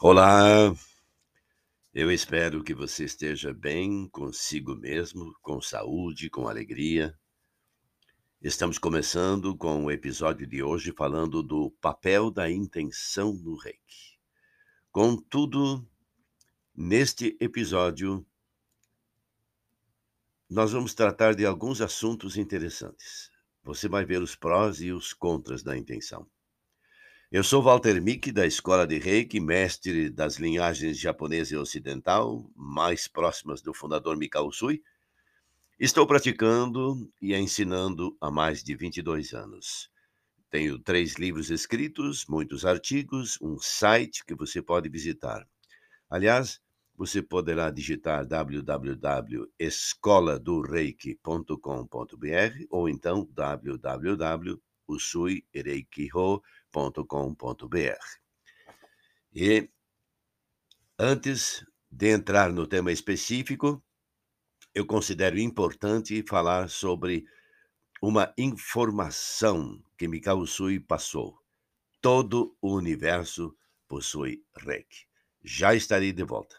Olá, eu espero que você esteja bem consigo mesmo, com saúde, com alegria. Estamos começando com o episódio de hoje falando do papel da intenção no reiki. Contudo, neste episódio, nós vamos tratar de alguns assuntos interessantes. Você vai ver os prós e os contras da intenção. Eu sou Walter Mick, da Escola de Reiki, mestre das linhagens japonesa e ocidental, mais próximas do fundador Mikao Usui. Estou praticando e ensinando há mais de 22 anos. Tenho três livros escritos, muitos artigos, um site que você pode visitar. Aliás, você poderá digitar www.escoladoreiki.com.br ou então www.usuireikiho.com www.ecoagro.com.br. E antes de entrar no tema específico, eu considero importante falar sobre uma informação que Mikao Sui passou. Todo o universo possui Reiki. Já estarei de volta.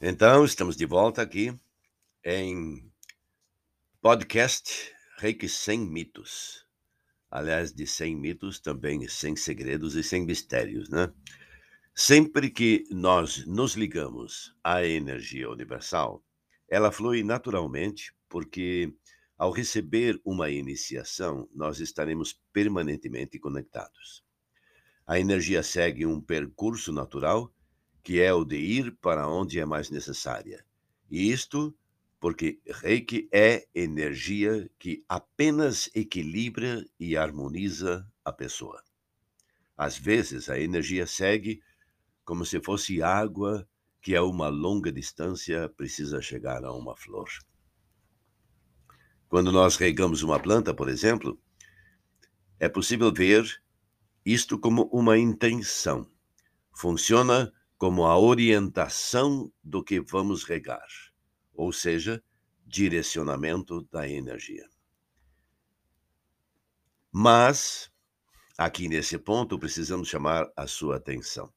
Então, estamos de volta aqui em podcast Reiki Sem Mitos. Aliás, de sem mitos também sem segredos e sem mistérios, né? Sempre que nós nos ligamos à energia universal, ela flui naturalmente, porque ao receber uma iniciação, nós estaremos permanentemente conectados. A energia segue um percurso natural, que é o de ir para onde é mais necessária. E isto porque Reiki é energia que apenas equilibra e harmoniza a pessoa. Às vezes, a energia segue como se fosse água que a uma longa distância precisa chegar a uma flor. Quando nós regamos uma planta, por exemplo, é possível ver isto como uma intenção. Funciona como a orientação do que vamos regar ou seja, direcionamento da energia. Mas, aqui nesse ponto, precisamos chamar a sua atenção.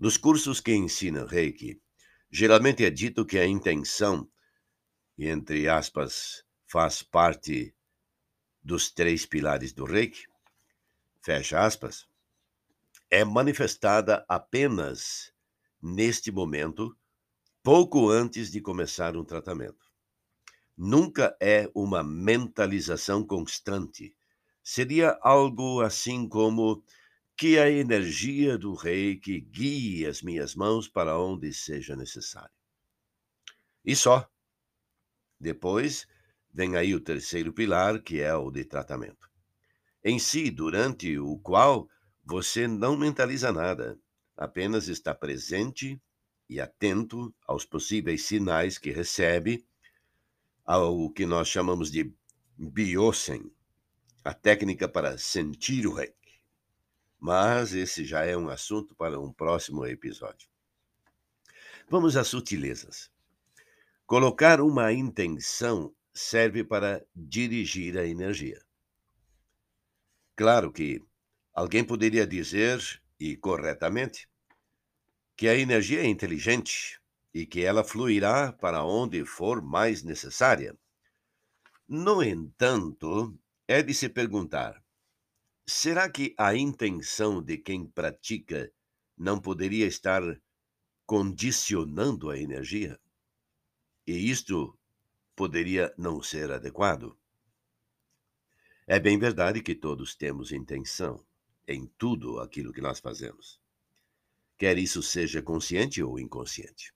Nos cursos que ensinam Reiki, geralmente é dito que a intenção, entre aspas, faz parte dos três pilares do Reiki, fecha aspas, é manifestada apenas neste momento pouco antes de começar um tratamento. Nunca é uma mentalização constante. Seria algo assim como que a energia do reiki guie as minhas mãos para onde seja necessário. E só. Depois vem aí o terceiro pilar, que é o de tratamento. Em si, durante o qual você não mentaliza nada, apenas está presente e atento aos possíveis sinais que recebe, ao que nós chamamos de biosen, a técnica para sentir o reiki. Mas esse já é um assunto para um próximo episódio. Vamos às sutilezas. Colocar uma intenção serve para dirigir a energia. Claro que alguém poderia dizer, e corretamente, que a energia é inteligente e que ela fluirá para onde for mais necessária. No entanto, é de se perguntar: será que a intenção de quem pratica não poderia estar condicionando a energia? E isto poderia não ser adequado? É bem verdade que todos temos intenção em tudo aquilo que nós fazemos quer isso seja consciente ou inconsciente.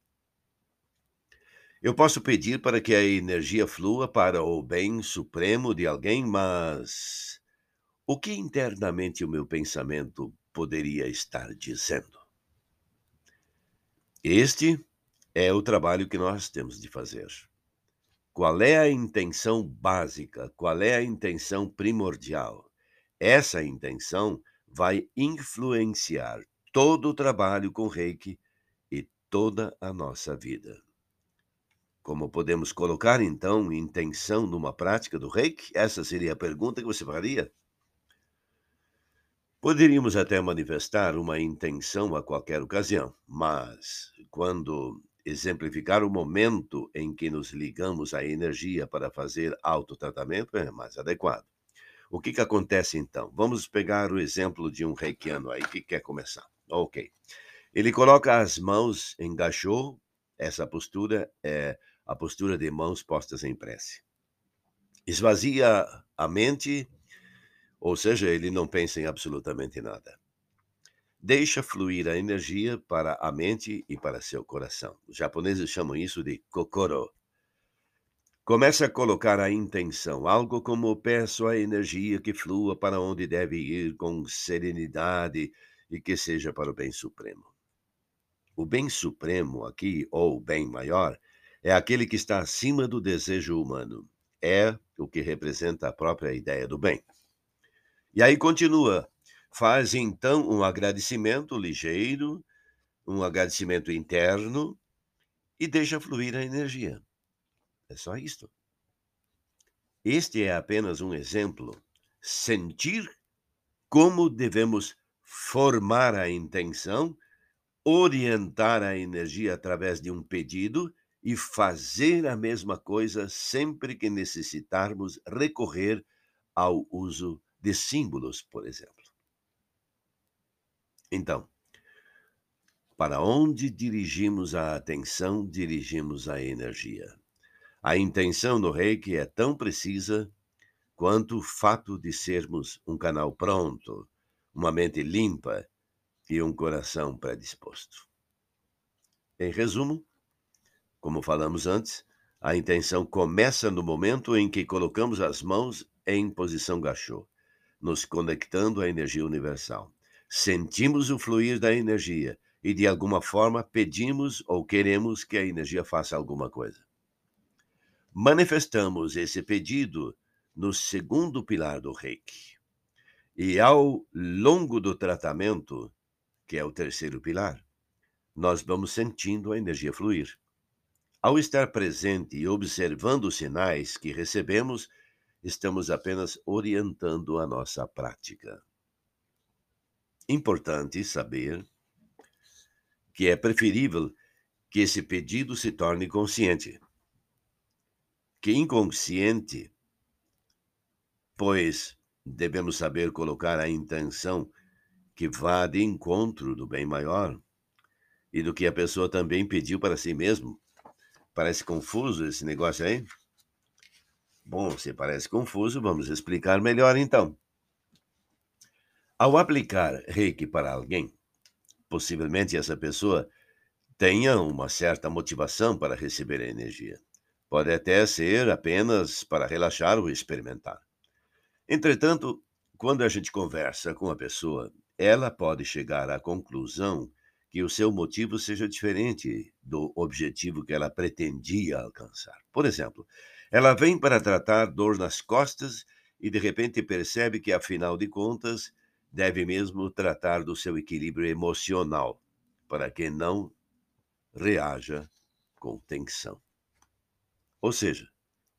Eu posso pedir para que a energia flua para o bem supremo de alguém, mas o que internamente o meu pensamento poderia estar dizendo? Este é o trabalho que nós temos de fazer. Qual é a intenção básica? Qual é a intenção primordial? Essa intenção vai influenciar todo o trabalho com Reiki e toda a nossa vida. Como podemos colocar, então, intenção numa prática do Reiki? Essa seria a pergunta que você faria? Poderíamos até manifestar uma intenção a qualquer ocasião, mas quando exemplificar o momento em que nos ligamos à energia para fazer autotratamento é mais adequado. O que, que acontece então? Vamos pegar o exemplo de um reikiano aí que quer começar. Ok. Ele coloca as mãos em gachô, essa postura é a postura de mãos postas em prece. Esvazia a mente, ou seja, ele não pensa em absolutamente nada. Deixa fluir a energia para a mente e para seu coração. Os japoneses chamam isso de kokoro. Começa a colocar a intenção, algo como peço a energia que flua para onde deve ir com serenidade e que seja para o bem supremo. O bem supremo aqui, ou bem maior, é aquele que está acima do desejo humano. É o que representa a própria ideia do bem. E aí continua Faz então um agradecimento ligeiro, um agradecimento interno e deixa fluir a energia. É só isto. Este é apenas um exemplo. Sentir como devemos formar a intenção, orientar a energia através de um pedido e fazer a mesma coisa sempre que necessitarmos recorrer ao uso de símbolos, por exemplo. Então, para onde dirigimos a atenção, dirigimos a energia. A intenção no reiki é tão precisa quanto o fato de sermos um canal pronto, uma mente limpa e um coração predisposto. Em resumo, como falamos antes, a intenção começa no momento em que colocamos as mãos em posição gachô, nos conectando à energia universal sentimos o fluir da energia e, de alguma forma, pedimos ou queremos que a energia faça alguma coisa. Manifestamos esse pedido no segundo pilar do reiki. E ao longo do tratamento, que é o terceiro pilar, nós vamos sentindo a energia fluir. Ao estar presente e observando os sinais que recebemos, estamos apenas orientando a nossa prática. Importante saber que é preferível que esse pedido se torne consciente. Que inconsciente, pois devemos saber colocar a intenção que vá de encontro do bem maior e do que a pessoa também pediu para si mesmo. Parece confuso esse negócio aí? Bom, se parece confuso, vamos explicar melhor então. Ao aplicar reiki para alguém, possivelmente essa pessoa tenha uma certa motivação para receber a energia. Pode até ser apenas para relaxar ou experimentar. Entretanto, quando a gente conversa com a pessoa, ela pode chegar à conclusão que o seu motivo seja diferente do objetivo que ela pretendia alcançar. Por exemplo, ela vem para tratar dor nas costas e de repente percebe que, afinal de contas, deve mesmo tratar do seu equilíbrio emocional, para que não reaja com tensão. Ou seja,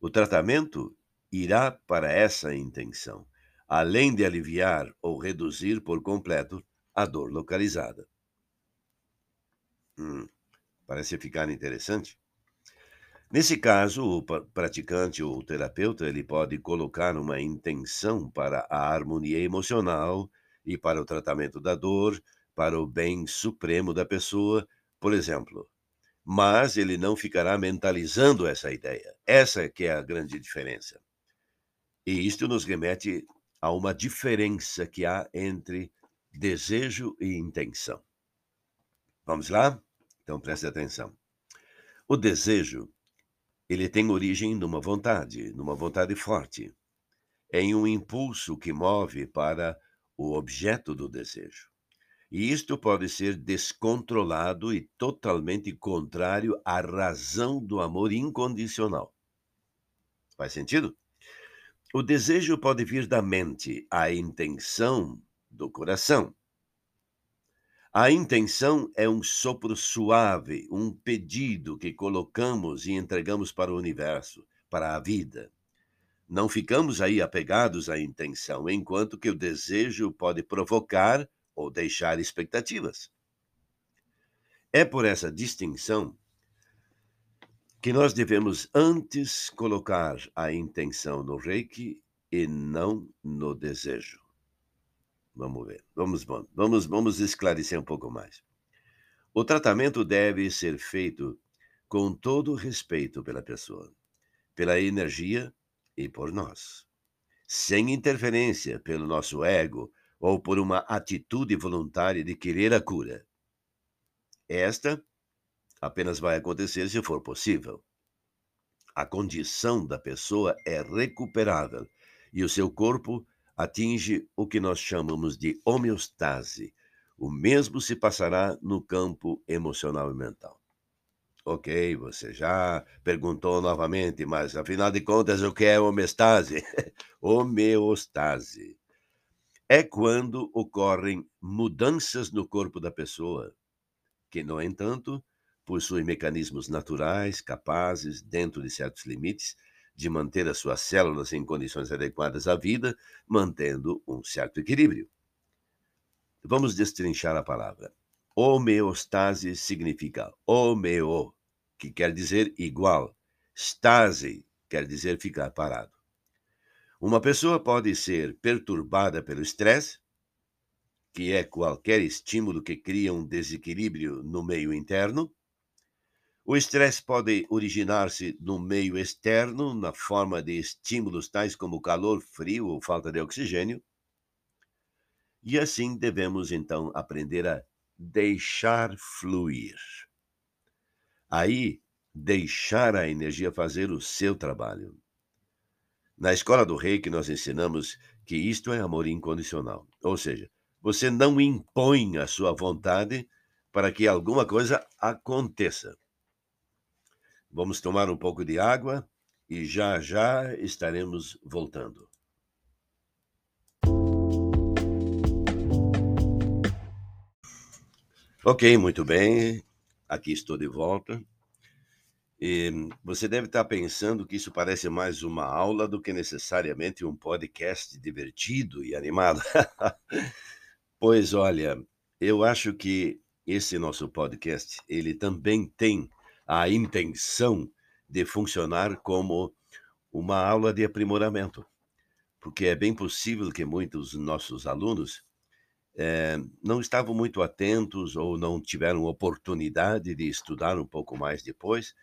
o tratamento irá para essa intenção, além de aliviar ou reduzir por completo a dor localizada. Hum, parece ficar interessante. Nesse caso, o praticante ou o terapeuta ele pode colocar uma intenção para a harmonia emocional e para o tratamento da dor, para o bem supremo da pessoa, por exemplo. Mas ele não ficará mentalizando essa ideia. Essa que é a grande diferença. E isto nos remete a uma diferença que há entre desejo e intenção. Vamos lá? Então preste atenção. O desejo ele tem origem numa vontade, numa vontade forte, em um impulso que move para o objeto do desejo. E isto pode ser descontrolado e totalmente contrário à razão do amor incondicional. Faz sentido? O desejo pode vir da mente, a intenção do coração. A intenção é um sopro suave, um pedido que colocamos e entregamos para o universo, para a vida. Não ficamos aí apegados à intenção, enquanto que o desejo pode provocar ou deixar expectativas. É por essa distinção que nós devemos antes colocar a intenção no reiki e não no desejo. Vamos ver. Vamos, vamos, vamos esclarecer um pouco mais. O tratamento deve ser feito com todo respeito pela pessoa, pela energia e por nós, sem interferência pelo nosso ego ou por uma atitude voluntária de querer a cura. Esta apenas vai acontecer se for possível. A condição da pessoa é recuperável e o seu corpo atinge o que nós chamamos de homeostase. O mesmo se passará no campo emocional e mental. Ok, você já perguntou novamente, mas afinal de contas, o que é homeostase? homeostase é quando ocorrem mudanças no corpo da pessoa, que, no entanto, possuem mecanismos naturais capazes, dentro de certos limites, de manter as suas células em condições adequadas à vida, mantendo um certo equilíbrio. Vamos destrinchar a palavra. Homeostase significa homeo, que quer dizer igual. Stase quer dizer ficar parado. Uma pessoa pode ser perturbada pelo estresse, que é qualquer estímulo que cria um desequilíbrio no meio interno. O estresse pode originar-se no meio externo, na forma de estímulos tais como calor, frio ou falta de oxigênio. E assim devemos então aprender a deixar fluir. Aí, deixar a energia fazer o seu trabalho. Na escola do rei que nós ensinamos que isto é amor incondicional. Ou seja, você não impõe a sua vontade para que alguma coisa aconteça. Vamos tomar um pouco de água e já já estaremos voltando. Ok, muito bem. Aqui estou de volta. E você deve estar pensando que isso parece mais uma aula do que necessariamente um podcast divertido e animado. pois olha, eu acho que esse nosso podcast, ele também tem a intenção de funcionar como uma aula de aprimoramento, porque é bem possível que muitos nossos alunos é, não estavam muito atentos ou não tiveram oportunidade de estudar um pouco mais depois,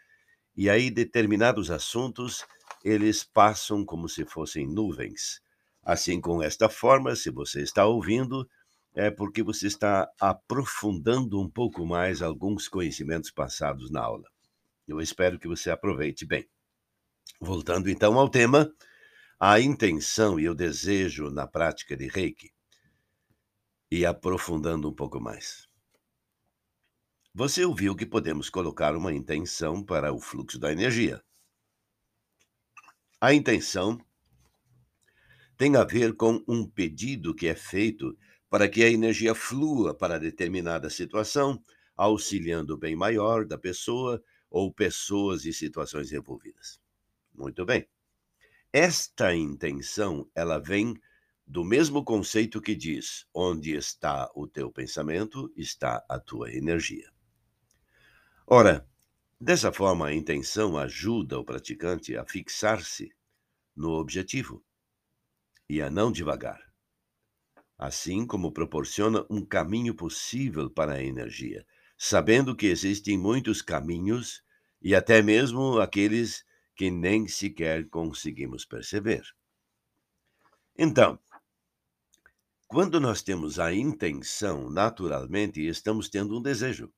e aí, determinados assuntos, eles passam como se fossem nuvens. Assim, com esta forma, se você está ouvindo, é porque você está aprofundando um pouco mais alguns conhecimentos passados na aula. Eu espero que você aproveite bem. Voltando então ao tema, a intenção e o desejo na prática de Reiki. E aprofundando um pouco mais. Você ouviu que podemos colocar uma intenção para o fluxo da energia. A intenção tem a ver com um pedido que é feito para que a energia flua para determinada situação, auxiliando o bem maior da pessoa ou pessoas e situações envolvidas. Muito bem. Esta intenção, ela vem do mesmo conceito que diz: onde está o teu pensamento, está a tua energia. Ora, dessa forma, a intenção ajuda o praticante a fixar-se no objetivo e a não devagar, assim como proporciona um caminho possível para a energia, sabendo que existem muitos caminhos e até mesmo aqueles que nem sequer conseguimos perceber. Então, quando nós temos a intenção, naturalmente estamos tendo um desejo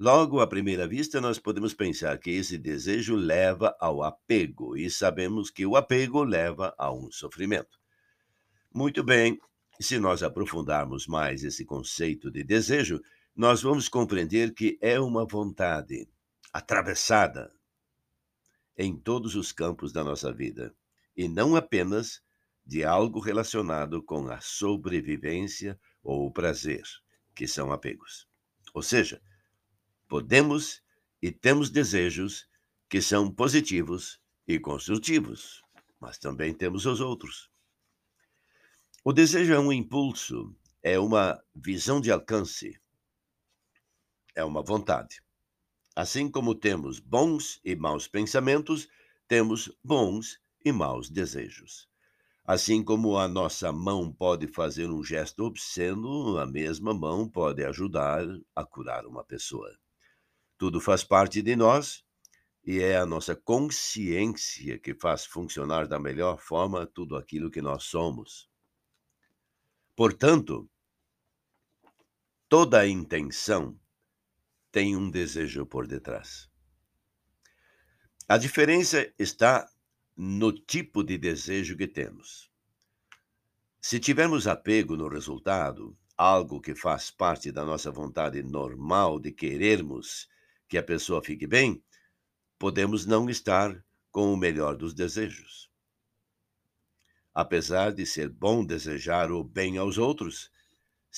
Logo, à primeira vista, nós podemos pensar que esse desejo leva ao apego, e sabemos que o apego leva a um sofrimento. Muito bem, se nós aprofundarmos mais esse conceito de desejo, nós vamos compreender que é uma vontade atravessada em todos os campos da nossa vida, e não apenas de algo relacionado com a sobrevivência ou o prazer, que são apegos. Ou seja, podemos e temos desejos que são positivos e construtivos, mas também temos os outros. O desejo é um impulso, é uma visão de alcance, é uma vontade. Assim como temos bons e maus pensamentos, temos bons e maus desejos. Assim como a nossa mão pode fazer um gesto obsceno, a mesma mão pode ajudar a curar uma pessoa. Tudo faz parte de nós e é a nossa consciência que faz funcionar da melhor forma tudo aquilo que nós somos. Portanto, toda intenção tem um desejo por detrás. A diferença está no tipo de desejo que temos. Se tivermos apego no resultado, algo que faz parte da nossa vontade normal de querermos que a pessoa fique bem, podemos não estar com o melhor dos desejos. Apesar de ser bom desejar o bem aos outros,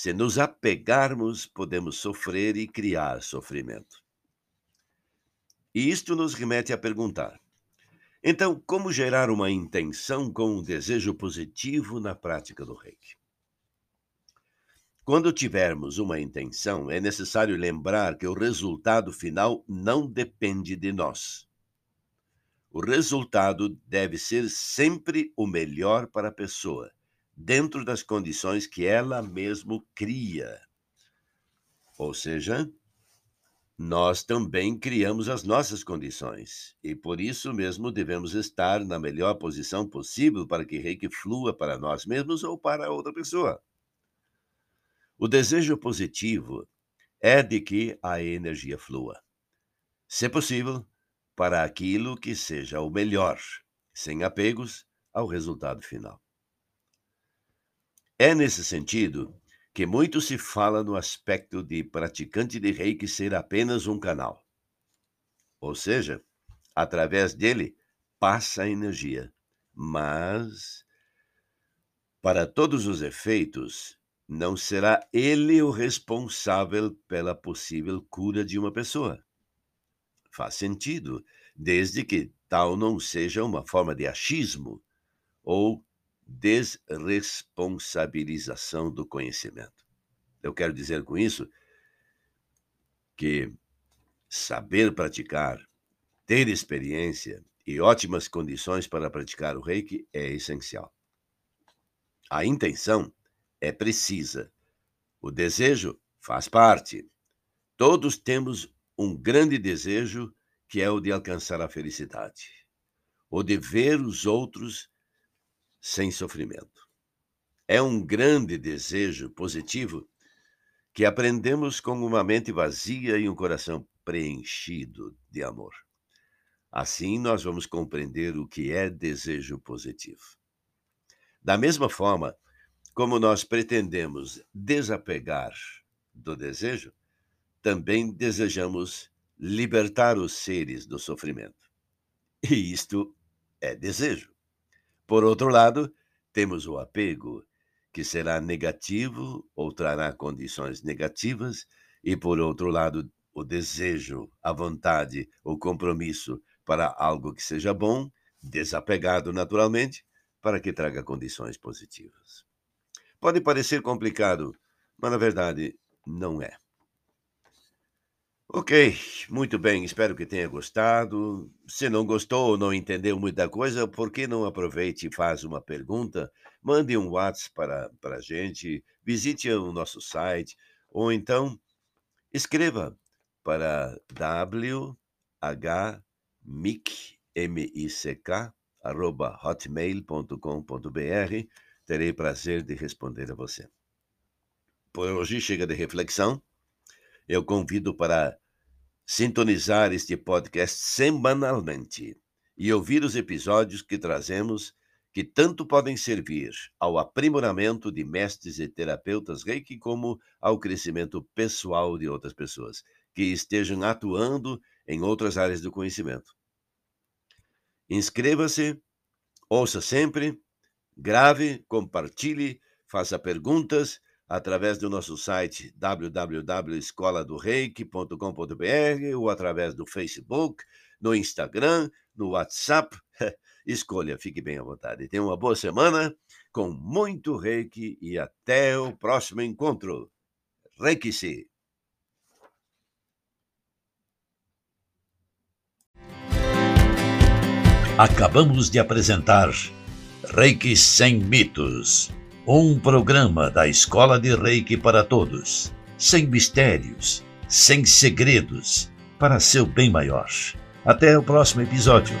se nos apegarmos, podemos sofrer e criar sofrimento. E isto nos remete a perguntar: então, como gerar uma intenção com um desejo positivo na prática do reiki? Quando tivermos uma intenção, é necessário lembrar que o resultado final não depende de nós. O resultado deve ser sempre o melhor para a pessoa, dentro das condições que ela mesma cria. Ou seja, nós também criamos as nossas condições e por isso mesmo devemos estar na melhor posição possível para que reiki flua para nós mesmos ou para outra pessoa. O desejo positivo é de que a energia flua. Se possível, para aquilo que seja o melhor, sem apegos ao resultado final. É nesse sentido que muito se fala no aspecto de praticante de reiki ser apenas um canal. Ou seja, através dele passa a energia, mas para todos os efeitos, não será ele o responsável pela possível cura de uma pessoa. Faz sentido, desde que tal não seja uma forma de achismo ou desresponsabilização do conhecimento. Eu quero dizer com isso que saber praticar, ter experiência e ótimas condições para praticar o reiki é essencial. A intenção é precisa. O desejo faz parte. Todos temos um grande desejo que é o de alcançar a felicidade, o de ver os outros sem sofrimento. É um grande desejo positivo que aprendemos com uma mente vazia e um coração preenchido de amor. Assim, nós vamos compreender o que é desejo positivo. Da mesma forma, como nós pretendemos desapegar do desejo, também desejamos libertar os seres do sofrimento. E isto é desejo. Por outro lado, temos o apego, que será negativo ou trará condições negativas, e por outro lado, o desejo, a vontade, o compromisso para algo que seja bom, desapegado naturalmente, para que traga condições positivas. Pode parecer complicado, mas na verdade não é. Ok, muito bem, espero que tenha gostado. Se não gostou ou não entendeu muita coisa, por que não aproveite e faz uma pergunta? Mande um WhatsApp para, para a gente, visite o nosso site, ou então escreva para www.hotmail.com.br terei prazer de responder a você. Por hoje chega de reflexão. Eu convido para sintonizar este podcast semanalmente e ouvir os episódios que trazemos que tanto podem servir ao aprimoramento de mestres e terapeutas reiki como ao crescimento pessoal de outras pessoas que estejam atuando em outras áreas do conhecimento. Inscreva-se, ouça sempre, grave, compartilhe, faça perguntas através do nosso site www.escoladoreiki.com.br ou através do Facebook, no Instagram, no WhatsApp. Escolha, fique bem à vontade. Tenha uma boa semana com muito reiki e até o próximo encontro. Reiki-se! Acabamos de apresentar Reiki Sem Mitos um programa da Escola de Reiki para todos, sem mistérios, sem segredos, para seu bem maior. Até o próximo episódio.